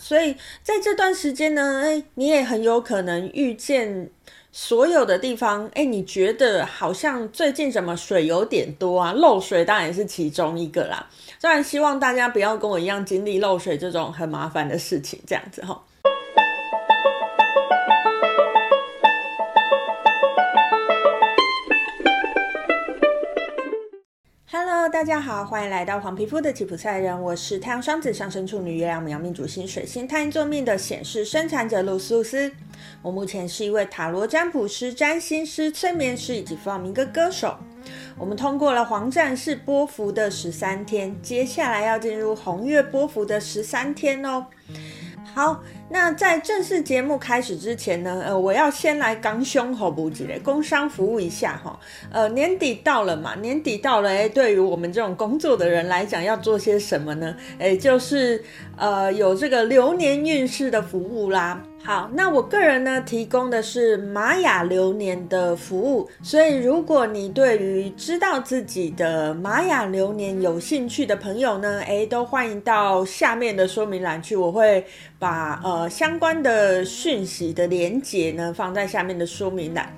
所以在这段时间呢，哎，你也很有可能遇见所有的地方，哎，你觉得好像最近怎么水有点多啊？漏水当然也是其中一个啦。当然希望大家不要跟我一样经历漏水这种很麻烦的事情，这样子哈。大家好，欢迎来到黄皮肤的吉普赛人，我是太阳双子上升处女月亮牡羊命主星水星太阴座命的显示生产者露丝露丝。我目前是一位塔罗占卜师、占星师、催眠师以及弗朗明哥歌手。我们通过了黄战士波幅的十三天，接下来要进入红月波幅的十三天哦。好，那在正式节目开始之前呢，呃，我要先来刚胸口补给嘞，工商服务一下哈。呃，年底到了嘛，年底到了，哎，对于我们这种工作的人来讲，要做些什么呢？哎，就是呃，有这个流年运势的服务啦。好，那我个人呢，提供的是玛雅流年的服务，所以如果你对于知道自己的玛雅流年有兴趣的朋友呢，诶，都欢迎到下面的说明栏去，我会把呃相关的讯息的连结呢放在下面的说明栏。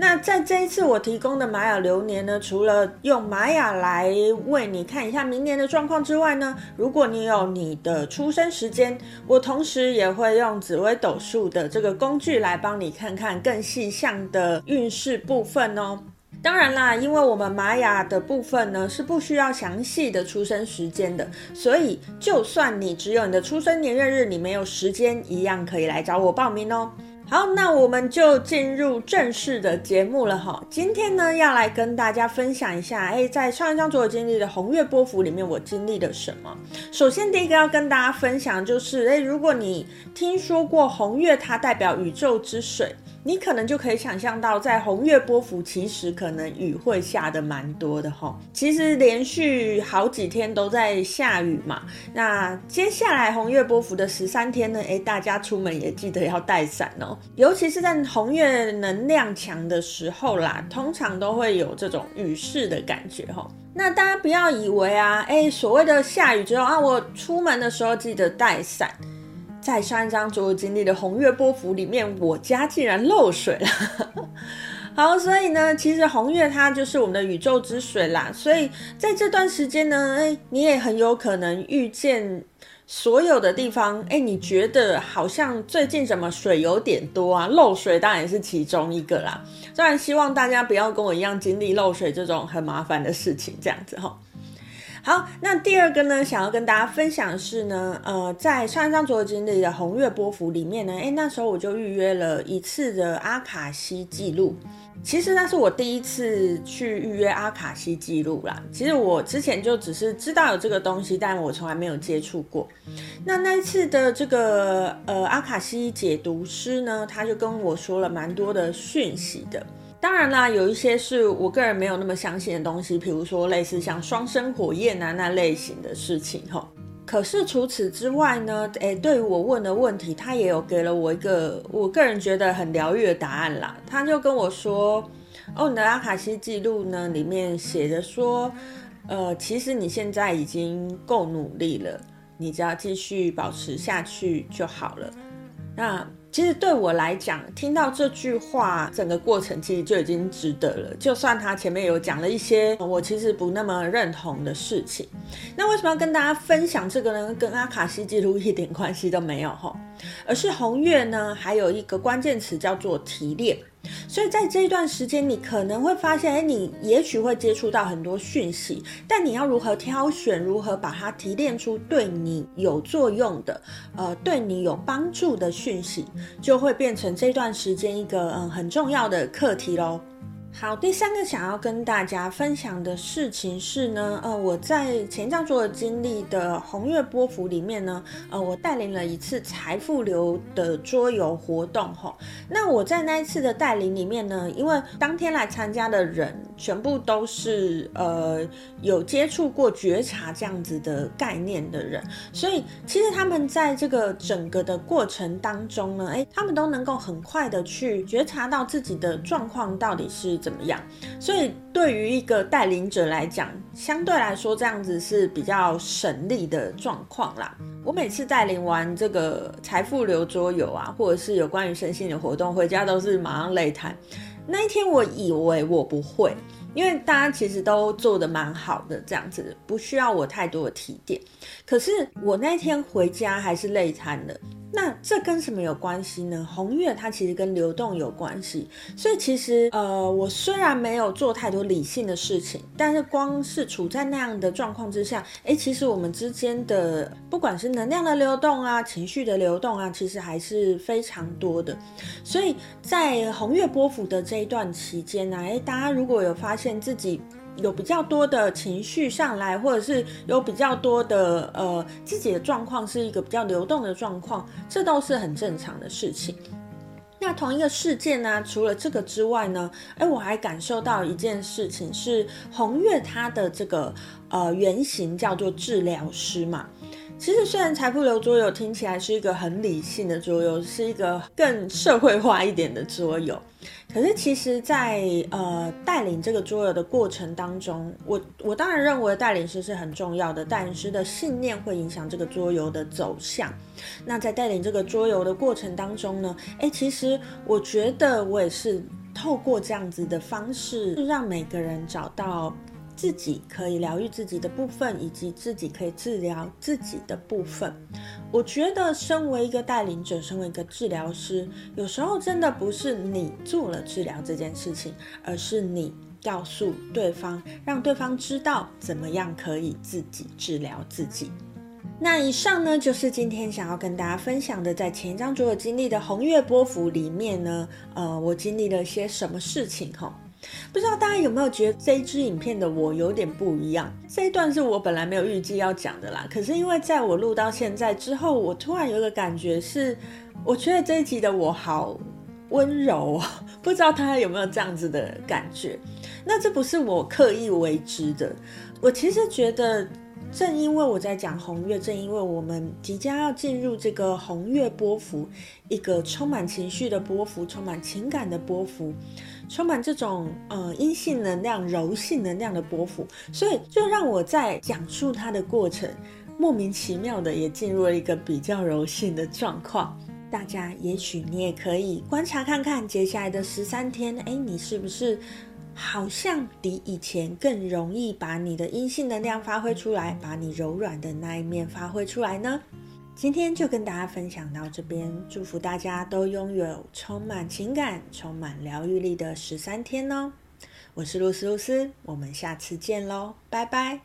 那在这一次我提供的玛雅流年呢，除了用玛雅来为你看一下明年的状况之外呢，如果你有你的出生时间，我同时也会用紫微斗数的这个工具来帮你看看更细项的运势部分哦。当然啦，因为我们玛雅的部分呢是不需要详细的出生时间的，所以就算你只有你的出生年月日，你没有时间，一样可以来找我报名哦。好，那我们就进入正式的节目了哈。今天呢，要来跟大家分享一下，哎，在上一张所有经历的红月波幅里面，我经历了什么？首先，第一个要跟大家分享就是，哎，如果你听说过红月，它代表宇宙之水。你可能就可以想象到，在红月波符其实可能雨会下得蛮多的齁。其实连续好几天都在下雨嘛。那接下来红月波符的十三天呢？诶，大家出门也记得要带伞哦。尤其是在红月能量强的时候啦，通常都会有这种雨势的感觉齁。那大家不要以为啊，诶，所谓的下雨之后啊，我出门的时候记得带伞。在上一张所有经历的红月波符里面，我家竟然漏水了。好，所以呢，其实红月它就是我们的宇宙之水啦。所以在这段时间呢，哎，你也很有可能遇见所有的地方，哎，你觉得好像最近怎么水有点多啊？漏水当然也是其中一个啦。当然希望大家不要跟我一样经历漏水这种很麻烦的事情，这样子哈。好，那第二个呢，想要跟大家分享的是呢，呃，在上一张所有经历的红月波幅里面呢，诶，那时候我就预约了一次的阿卡西记录。其实那是我第一次去预约阿卡西记录啦。其实我之前就只是知道有这个东西，但我从来没有接触过。那那一次的这个呃阿卡西解读师呢，他就跟我说了蛮多的讯息的。当然啦，有一些是我个人没有那么相信的东西，比如说类似像双生火焰啊那类型的事情哈。可是除此之外呢，诶，对于我问的问题，他也有给了我一个我个人觉得很疗愈的答案啦。他就跟我说：“哦，你的阿卡西记录呢，里面写着说，呃，其实你现在已经够努力了，你只要继续保持下去就好了。”那。其实对我来讲，听到这句话，整个过程其实就已经值得了。就算他前面有讲了一些我其实不那么认同的事情，那为什么要跟大家分享这个呢？跟阿卡西记录一点关系都没有哈，而是红月呢，还有一个关键词叫做提炼。所以在这一段时间，你可能会发现，哎，你也许会接触到很多讯息，但你要如何挑选，如何把它提炼出对你有作用的，呃，对你有帮助的讯息，就会变成这段时间一个嗯很重要的课题喽。好，第三个想要跟大家分享的事情是呢，呃，我在前一张所有经历的红月波幅里面呢，呃，我带领了一次财富流的桌游活动哈。那我在那一次的带领里面呢，因为当天来参加的人全部都是呃有接触过觉察这样子的概念的人，所以其实他们在这个整个的过程当中呢，诶，他们都能够很快的去觉察到自己的状况到底是怎么样。所以对于一个带领者来讲，相对来说这样子是比较省力的状况啦。我每次带领完这个财富流桌游啊，或者是有关于身心的活动，回家都是马上累瘫。那一天我以为我不会。因为大家其实都做的蛮好的，这样子不需要我太多的提点。可是我那天回家还是累瘫了。那这跟什么有关系呢？红月它其实跟流动有关系。所以其实呃，我虽然没有做太多理性的事情，但是光是处在那样的状况之下，诶，其实我们之间的不管是能量的流动啊，情绪的流动啊，其实还是非常多的。所以在红月波幅的这一段期间呢，诶，大家如果有发现自己。有比较多的情绪上来，或者是有比较多的呃自己的状况是一个比较流动的状况，这都是很正常的事情。那同一个事件呢，除了这个之外呢，哎，我还感受到一件事情是红月它的这个呃原型叫做治疗师嘛。其实虽然财富流桌游听起来是一个很理性的桌游，是一个更社会化一点的桌游。可是，其实在，在呃带领这个桌游的过程当中，我我当然认为带领师是很重要的，带领师的信念会影响这个桌游的走向。那在带领这个桌游的过程当中呢，诶，其实我觉得我也是透过这样子的方式，让每个人找到。自己可以疗愈自己的部分，以及自己可以治疗自己的部分。我觉得，身为一个带领者，身为一个治疗师，有时候真的不是你做了治疗这件事情，而是你告诉对方，让对方知道怎么样可以自己治疗自己。那以上呢，就是今天想要跟大家分享的，在前一张桌游经历的红月波幅里面呢，呃，我经历了些什么事情哈。不知道大家有没有觉得这一支影片的我有点不一样？这一段是我本来没有预计要讲的啦，可是因为在我录到现在之后，我突然有个感觉是，我觉得这一集的我好温柔啊，不知道大家有没有这样子的感觉？那这不是我刻意为之的，我其实觉得。正因为我在讲红月，正因为我们即将要进入这个红月波幅，一个充满情绪的波幅，充满情感的波幅，充满这种呃阴性能量、柔性能量的波幅，所以就让我在讲述它的过程，莫名其妙的也进入了一个比较柔性的状况。大家也许你也可以观察看看，接下来的十三天，哎，你是不是？好像比以前更容易把你的阴性能量发挥出来，把你柔软的那一面发挥出来呢？今天就跟大家分享到这边，祝福大家都拥有充满情感、充满疗愈力的十三天哦！我是露丝露丝，我们下次见喽，拜拜。